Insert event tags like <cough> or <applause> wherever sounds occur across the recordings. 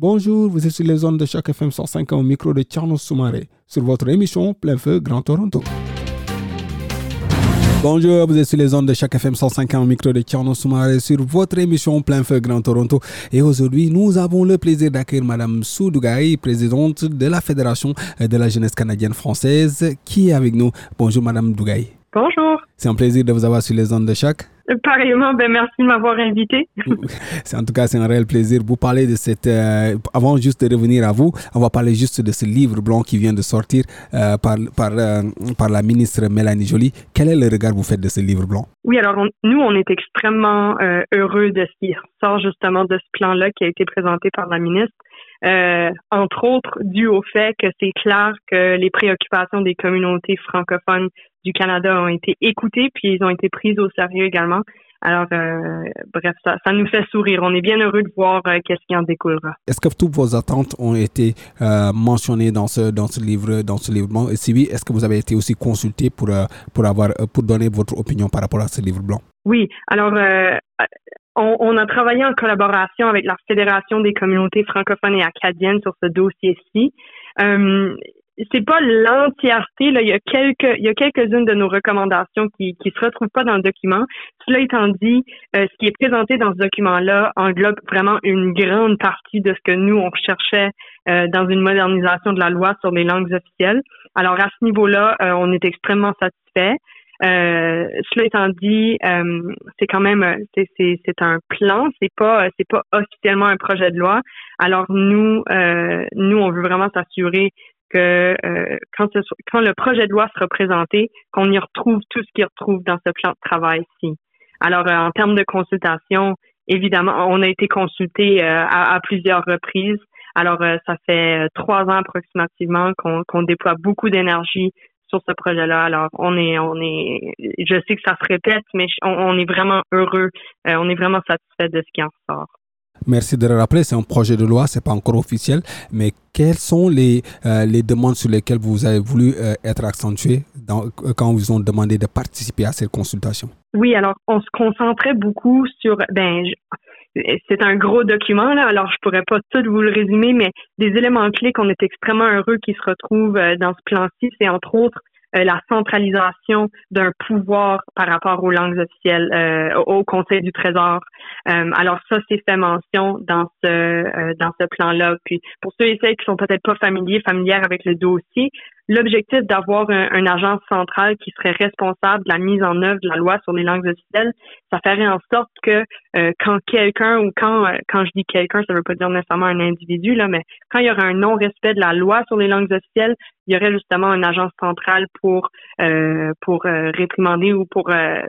Bonjour, vous êtes sur les zones de Choc FM 105 au micro de Tierno Soumaré sur votre émission Plein Feu Grand Toronto. Bonjour, vous êtes sur les ondes de chaque FM 105 au micro de Tierno Soumaré sur votre émission Plein Feu Grand Toronto. Et aujourd'hui, nous avons le plaisir d'accueillir Madame Soudougaï, présidente de la Fédération de la jeunesse canadienne française, qui est avec nous. Bonjour Madame Dougaï. Bonjour. C'est un plaisir de vous avoir sur les ondes de chaque. Pareillement, ben merci de m'avoir invité. <laughs> c'est en tout cas c'est un réel plaisir. Vous parler de cette. Euh, avant juste de revenir à vous, on va parler juste de ce livre blanc qui vient de sortir euh, par par euh, par la ministre Mélanie Joly. Quel est le regard que vous faites de ce livre blanc? Oui, alors nous on est extrêmement heureux de ce qui sort justement de ce plan-là qui a été présenté par la ministre. entre autres, dû au fait que c'est clair que les préoccupations des communautés francophones du Canada ont été écoutées, puis ils ont été prises au sérieux également. Alors, euh, bref, ça, ça nous fait sourire. On est bien heureux de voir euh, qu'est-ce qui en découlera. Est-ce que toutes vos attentes ont été euh, mentionnées dans ce dans ce livre dans ce livre blanc? Et si oui, est-ce que vous avez été aussi consulté pour pour avoir pour donner votre opinion par rapport à ce livre blanc? Oui. Alors, on, on, a travaillé en collaboration avec la Fédération des communautés francophones et acadiennes sur ce dossier-ci c'est pas l'entièreté. Là, il y a quelques, il y a quelques-unes de nos recommandations qui qui se retrouvent pas dans le document. Cela étant dit, euh, ce qui est présenté dans ce document-là englobe vraiment une grande partie de ce que nous on recherchait euh, dans une modernisation de la loi sur les langues officielles. Alors à ce niveau-là, euh, on est extrêmement satisfait. cela étant dit, c'est quand même c'est c'est un plan, c'est pas c'est pas officiellement un projet de loi. Alors nous nous on veut vraiment s'assurer que euh, quand, quand le projet de loi sera présenté, qu'on y retrouve tout ce qu'il retrouve dans ce plan de travail-ci. Alors, euh, en termes de consultation, évidemment, on a été consulté euh, à, plusieurs reprises. Alors, ça fait trois ans approximativement qu'on déploie beaucoup d'énergie sur ce projet-là. Alors, on est, on est, je sais que ça se répète, mais on, on est vraiment heureux, on est vraiment satisfait de ce qui en sort. Merci de le rappeler, c'est un projet de loi, c'est pas encore officiel, mais quelles sont les, euh, les demandes sur lesquelles vous avez voulu euh, être accentué euh, quand vous ont demandé de participer à cette consultation? Oui, alors on se concentrait beaucoup sur, ben, c'est un gros document là, alors je pourrais pas tout vous le résumer, mais des éléments clés qu'on est extrêmement heureux qui se retrouvent dans ce plan-ci, c'est entre autres euh, la centralisation d'un pouvoir par rapport aux langues officielles euh, au Conseil du Trésor. Euh, alors ça, c'est fait mention dans ce dans ce plan-là. Puis pour ceux et celles qui sont peut-être pas familiers, familières avec le dossier, l'objectif d'avoir un, agence centrale qui serait responsable de la mise en œuvre de la loi sur les langues officielles, ça ferait en sorte que quand quelqu'un ou quand quand je dis quelqu'un, ça veut pas dire nécessairement un individu là, mais quand il y aura un non-respect de la loi sur les langues officielles, il y aurait justement une agence centrale pour euh, pour euh, réprimander ou pour euh,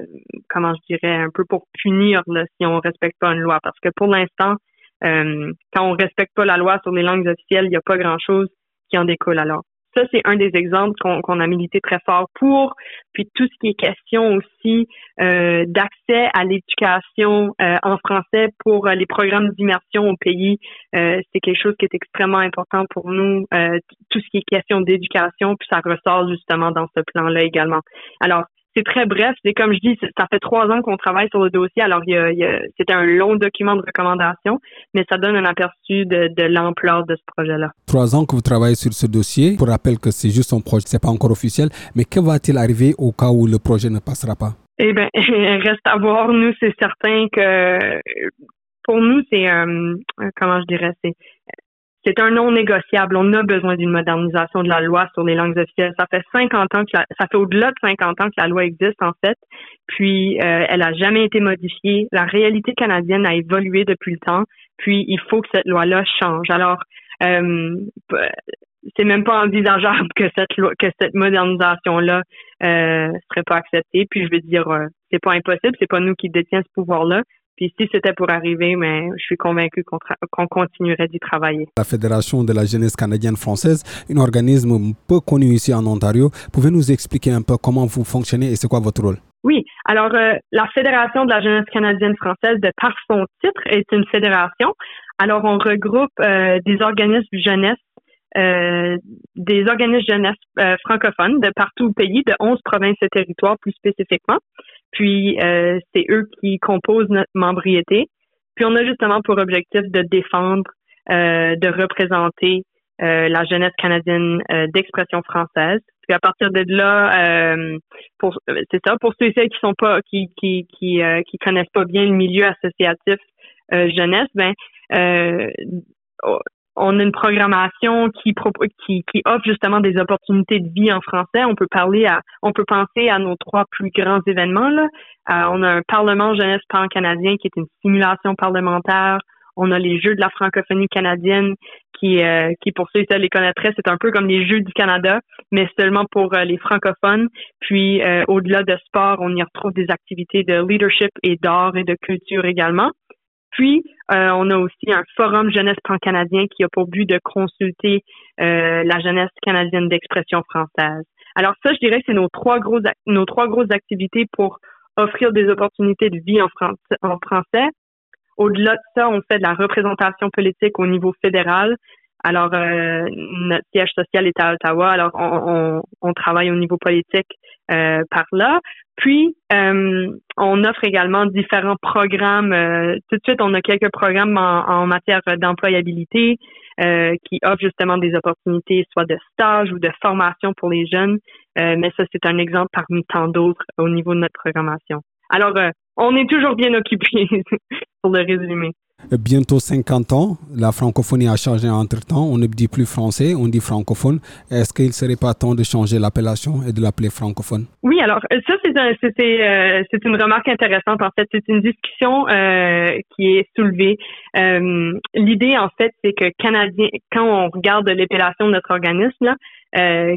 comment je dirais un peu pour punir là, si on respecte pas une loi. Parce que pour l'instant quand on respecte pas la loi sur les langues officielles il n'y a pas grand chose qui en découle alors ça, c'est un des exemples qu'on a milité très fort pour. Puis tout ce qui est question aussi euh, d'accès à l'éducation euh, en français pour euh, les programmes d'immersion au pays, c'est quelque chose qui est extrêmement important pour nous. tout ce qui est question d'éducation, puis ça ressort justement dans ce plan-là également. Alors, c'est très bref. C'est comme je dis, ça fait trois ans qu'on travaille sur le dossier. Alors, il y a, c'était un long document de recommandation, mais ça donne un aperçu de, l'ampleur de ce projet-là. Trois ans que vous travaillez sur ce dossier. Pour rappel que c'est juste un projet, c'est pas encore officiel. Mais que va-t-il arriver au cas où le projet ne passera pas? Eh bien, <laughs> reste à voir. Nous, c'est certain que pour nous, c'est euh, comment je dirais, c'est c'est un non négociable. On a besoin d'une modernisation de la loi sur les langues officielles. Ça fait 50 ans que ça fait au-delà de 50 ans que la loi existe en fait. Puis euh, elle a jamais été modifiée. La réalité canadienne a évolué depuis le temps. Puis il faut que cette loi-là change. Alors euh, c'est même pas envisageable que cette loi, que cette modernisation-là euh, serait pas acceptée. Puis je veux dire, euh, c'est pas impossible. C'est pas nous qui détiens ce pouvoir-là. Puis si c'était pour arriver, mais je suis convaincue qu'on continuerait d'y travailler. La Fédération de la jeunesse canadienne française, un organisme peu connu ici en Ontario, pouvez nous expliquer un peu comment vous fonctionnez et c'est quoi votre rôle? Oui, alors euh, la Fédération de la jeunesse canadienne française, de par son titre, est une fédération. Alors on regroupe euh, des organismes jeunesse euh, des organismes jeunesse francophones de partout au pays, de 11 provinces et territoires plus spécifiquement. Puis, euh, c'est eux qui composent notre membriété. Puis, on a justement pour objectif de défendre, de représenter la jeunesse canadienne d'expression française. Puis à partir de là, pour c'est ça, pour ceux et celles qui sont pas, qui qui qui, qui connaissent pas bien le milieu associatif jeunesse, ben on a une programmation qui, qui, qui offre justement des opportunités de vie en français. On peut parler à, on peut penser à nos trois plus grands événements. Là. Euh, on a un Parlement jeunesse pan-canadien qui est une simulation parlementaire. On a les Jeux de la francophonie canadienne qui, euh, qui pour ceux qui les connaîtraient, c'est un peu comme les Jeux du Canada, mais seulement pour euh, les francophones. Puis au-delà de sport, on y retrouve des activités de leadership et d'art et de culture également. Puis, euh, on a aussi un forum jeunesse pan-canadien qui a pour but de consulter euh, la jeunesse canadienne d'expression française. Alors ça, je dirais, c'est nos trois grosses nos trois grosses activités pour offrir des opportunités de vie en français. Au-delà de ça, on fait de la représentation politique au niveau fédéral. Alors, euh, notre siège social est à Ottawa. Alors, on, on, travaille au niveau politique euh, par là. Puis, euh, on offre également différents programmes. Euh, tout de suite, on a quelques programmes en, en matière d'employabilité qui offrent justement des opportunités, soit de stage ou de formation pour les jeunes. mais ça, c'est un exemple parmi tant d'autres au niveau de notre programmation. Alors, on est toujours bien occupés, <laughs> pour le résumer bientôt 50 ans. La francophonie a changé entre-temps. On ne dit plus français, on dit francophone. Est-ce qu'il ne serait pas temps de changer l'appellation et de l'appeler francophone? Oui, alors ça, c'est euh, c'est une remarque intéressante. En fait, c'est une discussion euh, qui est soulevée. Euh, l'idée, en fait, c'est que Canadien, quand on regarde l'appellation de notre organisme, là,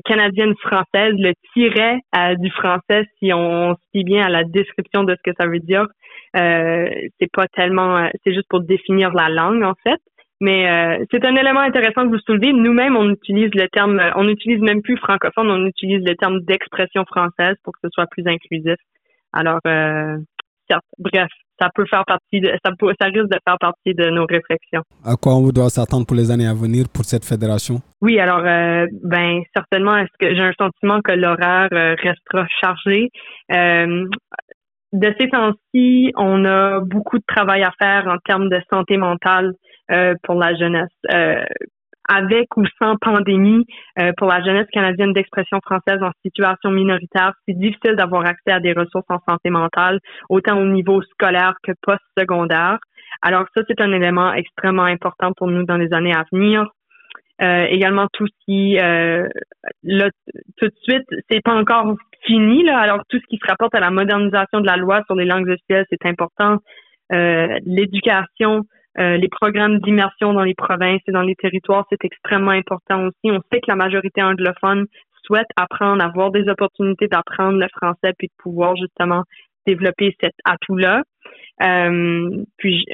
canadienne française, le tiret du français, si on se fie bien à la description de ce que ça veut dire, euh, c'est pas tellement, euh, c'est juste pour définir la langue en fait. Mais euh, c'est un élément intéressant que vous soulevez. Nous-mêmes, on utilise le terme, on n'utilise même plus francophone, on utilise le terme d'expression française pour que ce soit plus inclusif. Alors, certes, bref, ça peut faire partie de, ça, peut, ça risque de faire partie de nos réflexions. À quoi on doit s'attendre pour les années à venir pour cette fédération? Oui, alors, ben, certainement, est-ce que j'ai un sentiment que l'horaire restera chargé? De ces temps-ci, on a beaucoup de travail à faire en termes de santé mentale euh, pour la jeunesse. Euh, avec ou sans pandémie, euh, pour la jeunesse canadienne d'expression française en situation minoritaire, c'est difficile d'avoir accès à des ressources en santé mentale, autant au niveau scolaire que post-secondaire. Alors ça, c'est un élément extrêmement important pour nous dans les années à venir. Euh, également tout ce qui euh, là tout de suite c'est pas encore fini là. Alors tout ce qui se rapporte à la modernisation de la loi sur les langues officielles c'est important. Euh, l'éducation les programmes d'immersion dans les provinces et dans les territoires c'est extrêmement important aussi. On sait que la majorité anglophone souhaite apprendre avoir des opportunités d'apprendre le français puis de pouvoir justement développer cet atout là puis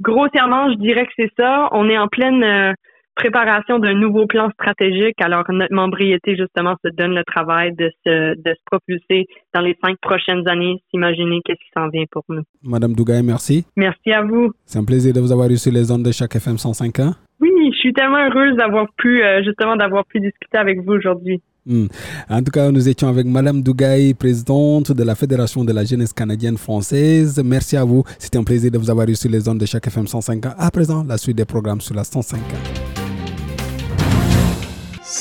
grossièrement je dirais que c'est ça. On est en pleine préparation d'un nouveau plan stratégique. Alors, notre membriété, justement, se donne le travail de se, de se propulser dans les cinq prochaines années, s'imaginer qu'est-ce qui s'en vient pour nous. Madame Dougaï, merci. Merci à vous. C'est un plaisir de vous avoir reçu les ondes de chaque FM 105.1. Oui, je suis tellement heureuse d'avoir pu, euh, justement, d'avoir pu discuter avec vous aujourd'hui. Hmm. En tout cas, nous étions avec Madame Dougaï, présidente de la Fédération de la jeunesse canadienne française. Merci à vous. C'était un plaisir de vous avoir reçu les ondes de chaque FM 105.1. À présent, la suite des programmes sur la 105.1.